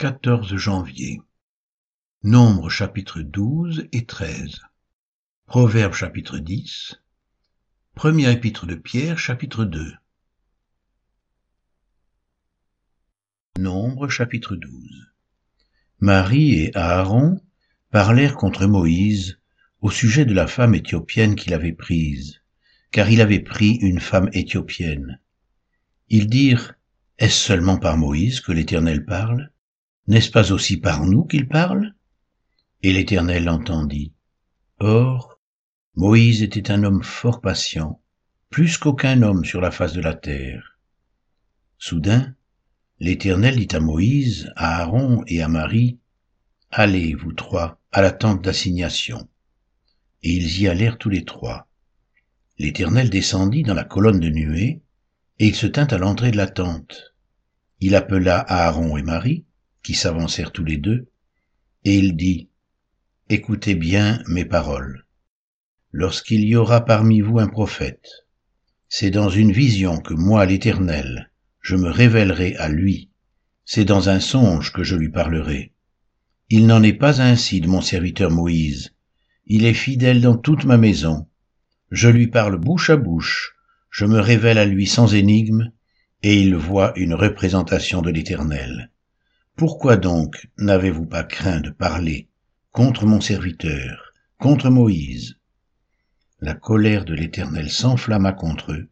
14 janvier. Nombre chapitre 12 et 13. Proverbe chapitre 10. Premier épître de Pierre chapitre 2. Nombre chapitre 12. Marie et Aaron parlèrent contre Moïse au sujet de la femme éthiopienne qu'il avait prise, car il avait pris une femme éthiopienne. Ils dirent, Est-ce seulement par Moïse que l'Éternel parle? N'est-ce pas aussi par nous qu'il parle? Et l'Éternel entendit. Or, Moïse était un homme fort patient, plus qu'aucun homme sur la face de la terre. Soudain, l'Éternel dit à Moïse, à Aaron et à Marie, Allez, vous trois, à la tente d'assignation. Et ils y allèrent tous les trois. L'Éternel descendit dans la colonne de nuée, et il se tint à l'entrée de la tente. Il appela Aaron et Marie, qui s'avancèrent tous les deux, et il dit, Écoutez bien mes paroles. Lorsqu'il y aura parmi vous un prophète, c'est dans une vision que moi, l'Éternel, je me révélerai à lui, c'est dans un songe que je lui parlerai. Il n'en est pas ainsi de mon serviteur Moïse, il est fidèle dans toute ma maison, je lui parle bouche à bouche, je me révèle à lui sans énigme, et il voit une représentation de l'Éternel. Pourquoi donc n'avez-vous pas craint de parler contre mon serviteur, contre Moïse? La colère de l'Éternel s'enflamma contre eux,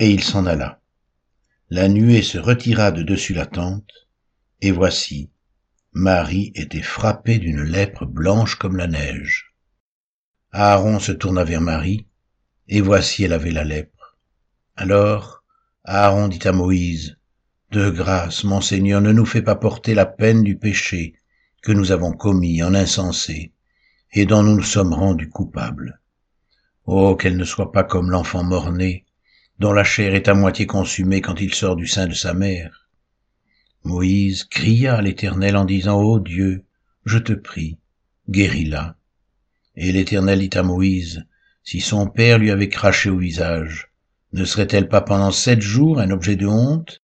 et il s'en alla. La nuée se retira de dessus la tente, et voici, Marie était frappée d'une lèpre blanche comme la neige. Aaron se tourna vers Marie, et voici elle avait la lèpre. Alors Aaron dit à Moïse, de grâce, mon Seigneur, ne nous fais pas porter la peine du péché que nous avons commis en insensé et dont nous nous sommes rendus coupables. Oh, qu'elle ne soit pas comme l'enfant mort-né, dont la chair est à moitié consumée quand il sort du sein de sa mère. Moïse cria à l'Éternel en disant, Ô Dieu, je te prie, guéris-la. Et l'Éternel dit à Moïse, si son père lui avait craché au visage, ne serait-elle pas pendant sept jours un objet de honte?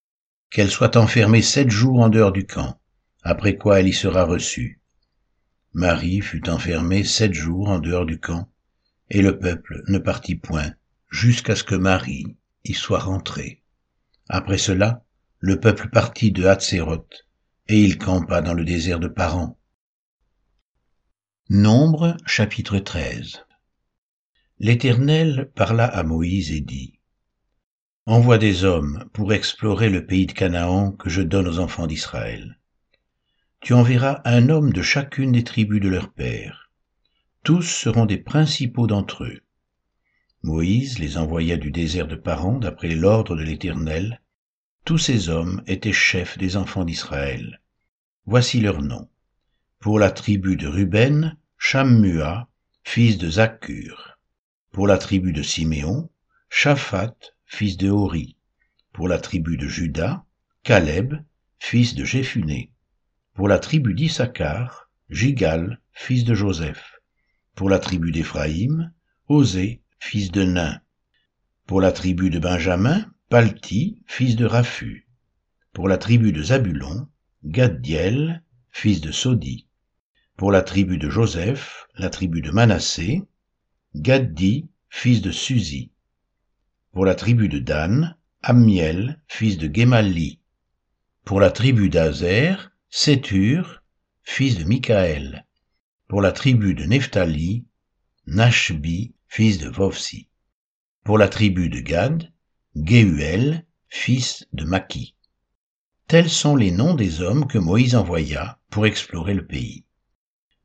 Qu'elle soit enfermée sept jours en dehors du camp, après quoi elle y sera reçue. Marie fut enfermée sept jours en dehors du camp, et le peuple ne partit point jusqu'à ce que Marie y soit rentrée. Après cela, le peuple partit de Hatséroth, et il campa dans le désert de Paran. Nombre chapitre 13 L'Éternel parla à Moïse et dit, Envoie des hommes pour explorer le pays de Canaan que je donne aux enfants d'Israël. Tu enverras un homme de chacune des tribus de leur père. Tous seront des principaux d'entre eux. Moïse les envoya du désert de Paran d'après l'ordre de l'Éternel. Tous ces hommes étaient chefs des enfants d'Israël. Voici leurs noms. Pour la tribu de Ruben, Shammua, fils de Zakur. Pour la tribu de Siméon, Shaphat, fils de Hori. Pour la tribu de Juda, Caleb, fils de Jéphuné. Pour la tribu d'Issachar, Jigal, fils de Joseph. Pour la tribu d'Éphraïm, Osée, fils de Nain. Pour la tribu de Benjamin, Palti, fils de Raphu. Pour la tribu de Zabulon, Gaddiel, fils de Sodi. Pour la tribu de Joseph, la tribu de Manassé, Gaddi, fils de Suzi. Pour la tribu de Dan, Ammiel, fils de Gemalli. Pour la tribu d'Azer, Sétur, fils de Michaël. Pour la tribu de Nephtali, Nashbi, fils de Vovsi. Pour la tribu de Gad, Gehuel, fils de Maki. Tels sont les noms des hommes que Moïse envoya pour explorer le pays.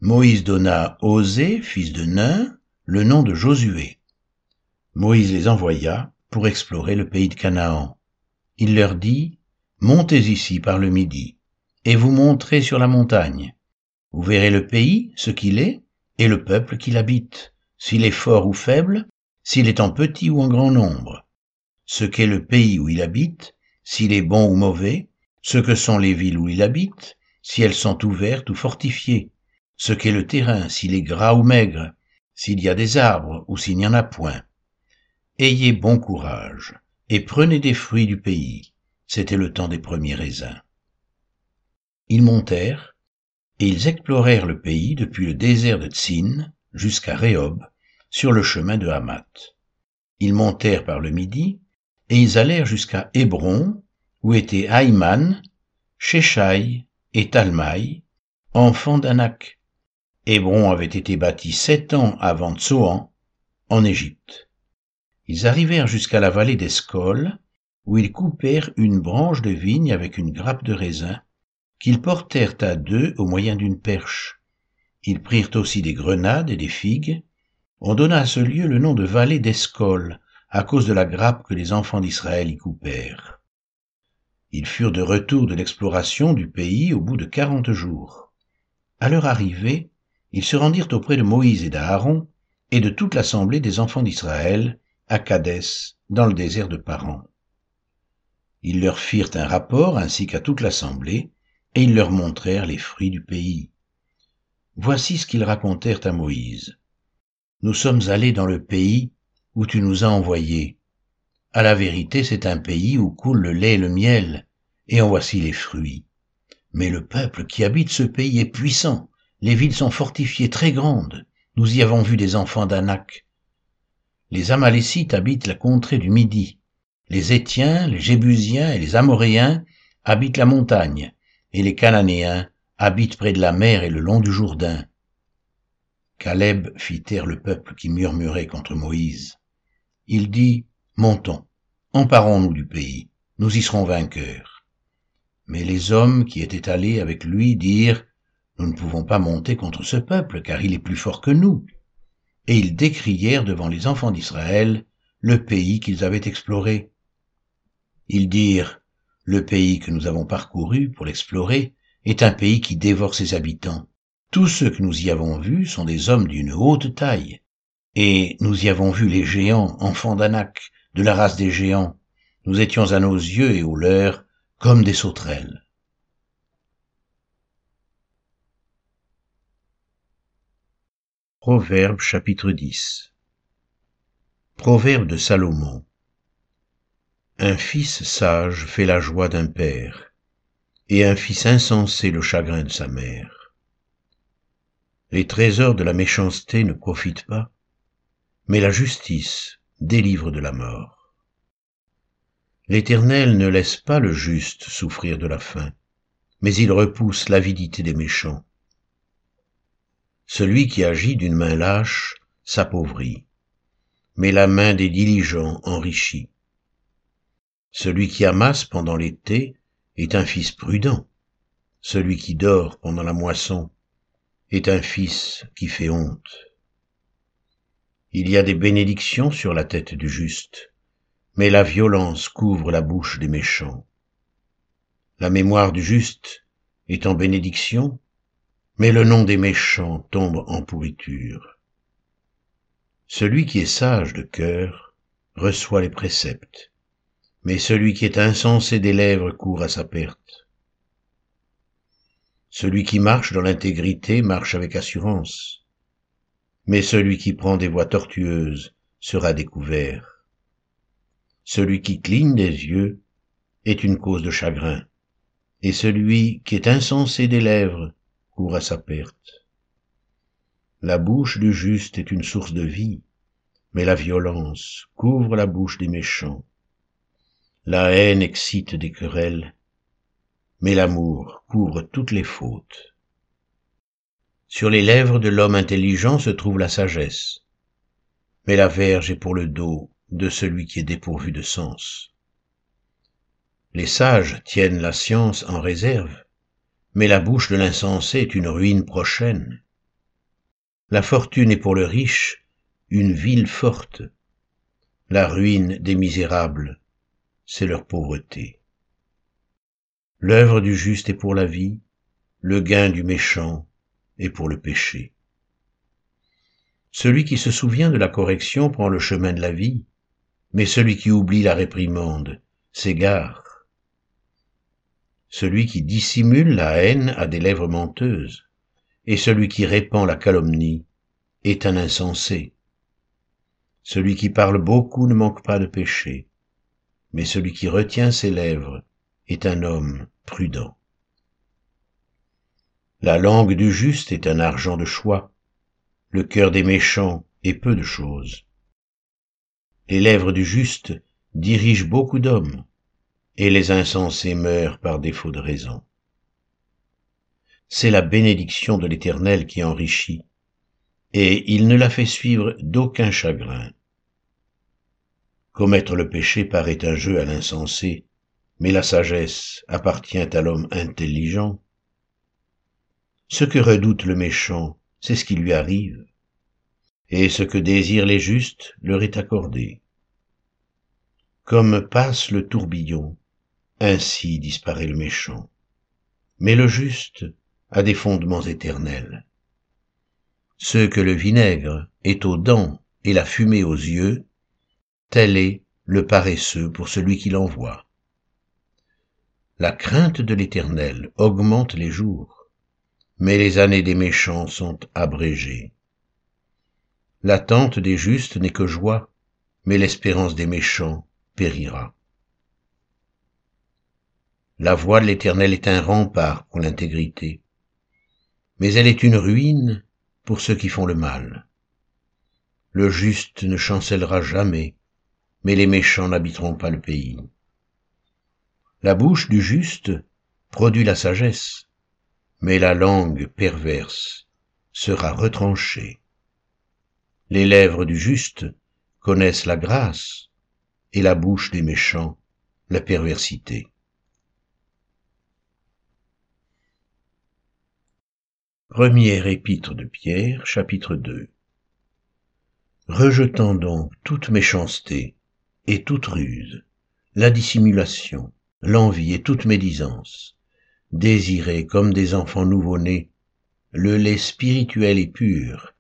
Moïse donna à Osée, fils de Nun, le nom de Josué. Moïse les envoya pour explorer le pays de Canaan. Il leur dit, Montez ici par le midi, et vous montrez sur la montagne. Vous verrez le pays, ce qu'il est, et le peuple qui l'habite, s'il est fort ou faible, s'il est en petit ou en grand nombre, ce qu'est le pays où il habite, s'il est bon ou mauvais, ce que sont les villes où il habite, si elles sont ouvertes ou fortifiées, ce qu'est le terrain, s'il est gras ou maigre, s'il y a des arbres ou s'il n'y en a point. Ayez bon courage, et prenez des fruits du pays. C'était le temps des premiers raisins. ils montèrent, et ils explorèrent le pays depuis le désert de Tsin jusqu'à Rehob, sur le chemin de Hamath. Ils montèrent par le midi, et ils allèrent jusqu'à Hébron, où étaient Haïman, Sheshai et Talmaï, enfants d'Anak. Hébron avait été bâti sept ans avant Tsoan, en Égypte. Ils arrivèrent jusqu'à la vallée d'Escol, où ils coupèrent une branche de vigne avec une grappe de raisin, qu'ils portèrent à deux au moyen d'une perche. Ils prirent aussi des grenades et des figues. On donna à ce lieu le nom de vallée d'Escol, à cause de la grappe que les enfants d'Israël y coupèrent. Ils furent de retour de l'exploration du pays au bout de quarante jours. À leur arrivée, ils se rendirent auprès de Moïse et d'Aaron et de toute l'assemblée des enfants d'Israël à Cadès, dans le désert de Paran. Ils leur firent un rapport ainsi qu'à toute l'assemblée, et ils leur montrèrent les fruits du pays. Voici ce qu'ils racontèrent à Moïse. Nous sommes allés dans le pays où tu nous as envoyés. À la vérité, c'est un pays où coule le lait et le miel, et en voici les fruits. Mais le peuple qui habite ce pays est puissant, les villes sont fortifiées très grandes, nous y avons vu des enfants d'Anak. Les Amalécites habitent la contrée du Midi, les Étiens, les Jébusiens et les Amoréens habitent la montagne, et les Cananéens habitent près de la mer et le long du Jourdain. Caleb fit taire le peuple qui murmurait contre Moïse. Il dit, Montons, emparons-nous du pays, nous y serons vainqueurs. Mais les hommes qui étaient allés avec lui dirent, Nous ne pouvons pas monter contre ce peuple, car il est plus fort que nous. Et ils décrièrent devant les enfants d'Israël le pays qu'ils avaient exploré. Ils dirent, Le pays que nous avons parcouru pour l'explorer est un pays qui dévore ses habitants. Tous ceux que nous y avons vus sont des hommes d'une haute taille, et nous y avons vu les géants, enfants d'Anak, de la race des géants. Nous étions à nos yeux et aux leurs comme des sauterelles. Proverbe chapitre 10 Proverbe de Salomon Un fils sage fait la joie d'un père, et un fils insensé le chagrin de sa mère. Les trésors de la méchanceté ne profitent pas, mais la justice délivre de la mort. L'Éternel ne laisse pas le juste souffrir de la faim, mais il repousse l'avidité des méchants. Celui qui agit d'une main lâche s'appauvrit, mais la main des diligents enrichit. Celui qui amasse pendant l'été est un fils prudent, celui qui dort pendant la moisson est un fils qui fait honte. Il y a des bénédictions sur la tête du juste, mais la violence couvre la bouche des méchants. La mémoire du juste est en bénédiction, mais le nom des méchants tombe en pourriture. Celui qui est sage de cœur reçoit les préceptes, mais celui qui est insensé des lèvres court à sa perte. Celui qui marche dans l'intégrité marche avec assurance, mais celui qui prend des voies tortueuses sera découvert. Celui qui cligne des yeux est une cause de chagrin, et celui qui est insensé des lèvres court à sa perte. La bouche du juste est une source de vie, mais la violence couvre la bouche des méchants. La haine excite des querelles, mais l'amour couvre toutes les fautes. Sur les lèvres de l'homme intelligent se trouve la sagesse, mais la verge est pour le dos de celui qui est dépourvu de sens. Les sages tiennent la science en réserve, mais la bouche de l'insensé est une ruine prochaine. La fortune est pour le riche une ville forte. La ruine des misérables, c'est leur pauvreté. L'œuvre du juste est pour la vie, le gain du méchant et pour le péché. Celui qui se souvient de la correction prend le chemin de la vie, mais celui qui oublie la réprimande s'égare. Celui qui dissimule la haine a des lèvres menteuses, et celui qui répand la calomnie est un insensé. Celui qui parle beaucoup ne manque pas de péché, mais celui qui retient ses lèvres est un homme prudent. La langue du juste est un argent de choix, le cœur des méchants est peu de choses. Les lèvres du juste dirigent beaucoup d'hommes, et les insensés meurent par défaut de raison. C'est la bénédiction de l'Éternel qui enrichit, et il ne la fait suivre d'aucun chagrin. Commettre le péché paraît un jeu à l'insensé, mais la sagesse appartient à l'homme intelligent. Ce que redoute le méchant, c'est ce qui lui arrive, et ce que désirent les justes leur est accordé. Comme passe le tourbillon, ainsi disparaît le méchant. Mais le juste a des fondements éternels. Ce que le vinaigre est aux dents et la fumée aux yeux, tel est le paresseux pour celui qui l'envoie. La crainte de l'Éternel augmente les jours, mais les années des méchants sont abrégées. L'attente des justes n'est que joie, mais l'espérance des méchants périra. La voie de l'Éternel est un rempart pour l'intégrité, mais elle est une ruine pour ceux qui font le mal. Le juste ne chancellera jamais, mais les méchants n'habiteront pas le pays. La bouche du juste produit la sagesse, mais la langue perverse sera retranchée. Les lèvres du juste connaissent la grâce, et la bouche des méchants la perversité. Première épître de Pierre, chapitre 2 Rejetant donc toute méchanceté et toute ruse, la dissimulation, l'envie et toute médisance, désirez comme des enfants nouveau-nés le lait spirituel et pur,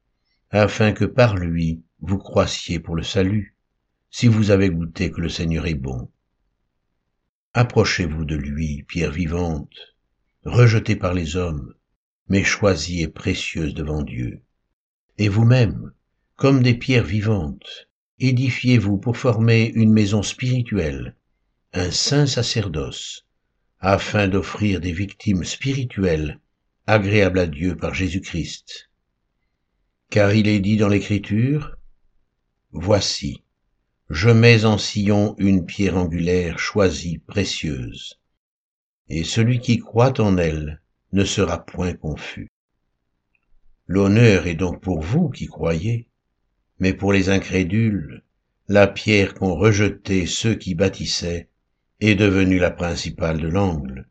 afin que par lui vous croissiez pour le salut, si vous avez goûté que le Seigneur est bon. Approchez-vous de lui, pierre vivante, rejetée par les hommes, mais choisie et précieuse devant Dieu. Et vous-même, comme des pierres vivantes, édifiez-vous pour former une maison spirituelle, un saint sacerdoce, afin d'offrir des victimes spirituelles agréables à Dieu par Jésus-Christ. Car il est dit dans l'Écriture, Voici, je mets en sillon une pierre angulaire choisie, précieuse, et celui qui croit en elle ne sera point confus. L'honneur est donc pour vous qui croyez, mais pour les incrédules, la pierre qu'ont rejetée ceux qui bâtissaient est devenue la principale de l'angle,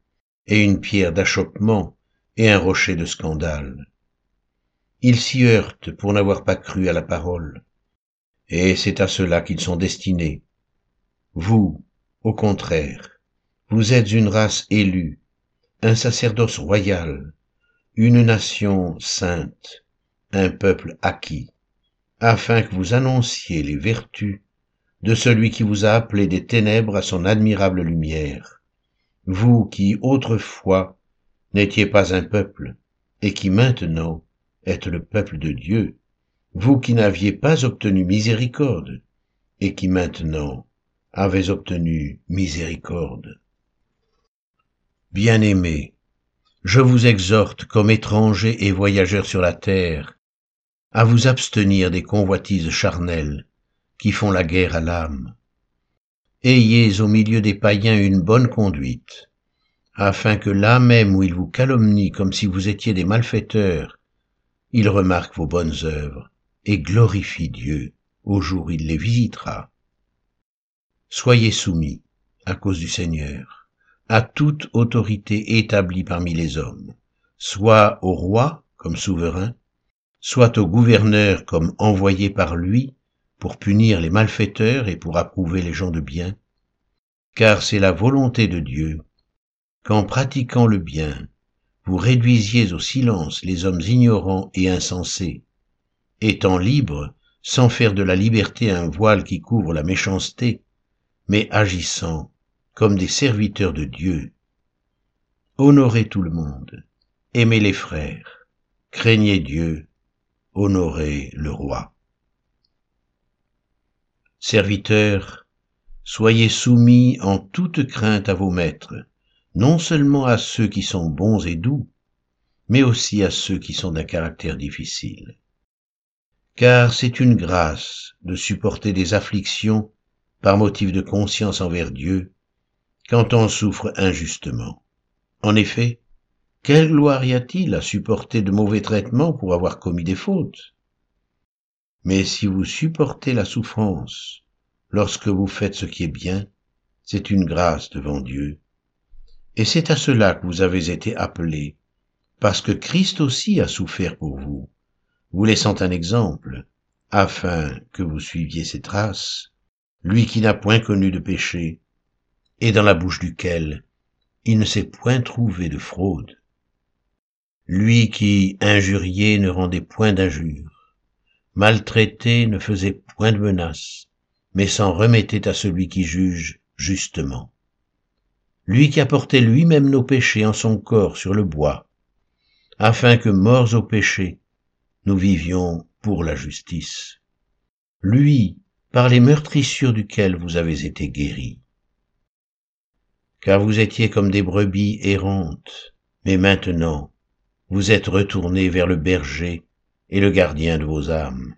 et une pierre d'achoppement et un rocher de scandale. Ils s'y heurtent pour n'avoir pas cru à la parole, et c'est à cela qu'ils sont destinés. Vous, au contraire, vous êtes une race élue, un sacerdoce royal, une nation sainte, un peuple acquis, afin que vous annonciez les vertus de celui qui vous a appelé des ténèbres à son admirable lumière, vous qui autrefois n'étiez pas un peuple, et qui maintenant êtes le peuple de Dieu, vous qui n'aviez pas obtenu miséricorde, et qui maintenant avez obtenu miséricorde. Bien-aimés, je vous exhorte comme étrangers et voyageurs sur la terre, à vous abstenir des convoitises charnelles qui font la guerre à l'âme. Ayez au milieu des païens une bonne conduite, afin que là même où ils vous calomnient comme si vous étiez des malfaiteurs, ils remarquent vos bonnes œuvres et glorifient Dieu au jour où il les visitera. Soyez soumis à cause du Seigneur à toute autorité établie parmi les hommes, soit au roi comme souverain, soit au gouverneur comme envoyé par lui pour punir les malfaiteurs et pour approuver les gens de bien, car c'est la volonté de Dieu qu'en pratiquant le bien, vous réduisiez au silence les hommes ignorants et insensés, étant libres sans faire de la liberté un voile qui couvre la méchanceté, mais agissant comme des serviteurs de Dieu. Honorez tout le monde, aimez les frères, craignez Dieu, honorez le roi. Serviteurs, soyez soumis en toute crainte à vos maîtres, non seulement à ceux qui sont bons et doux, mais aussi à ceux qui sont d'un caractère difficile. Car c'est une grâce de supporter des afflictions par motif de conscience envers Dieu quand on souffre injustement. En effet, quelle gloire y a-t-il à supporter de mauvais traitements pour avoir commis des fautes? Mais si vous supportez la souffrance lorsque vous faites ce qui est bien, c'est une grâce devant Dieu. Et c'est à cela que vous avez été appelés, parce que Christ aussi a souffert pour vous, vous laissant un exemple, afin que vous suiviez ses traces, lui qui n'a point connu de péché, et dans la bouche duquel il ne s'est point trouvé de fraude. Lui qui, injurié, ne rendait point d'injures, maltraité, ne faisait point de menaces, mais s'en remettait à celui qui juge justement. Lui qui a porté lui-même nos péchés en son corps sur le bois, afin que, morts au péché, nous vivions pour la justice. Lui, par les meurtrissures duquel vous avez été guéris. Car vous étiez comme des brebis errantes, mais maintenant vous êtes retournés vers le berger et le gardien de vos âmes.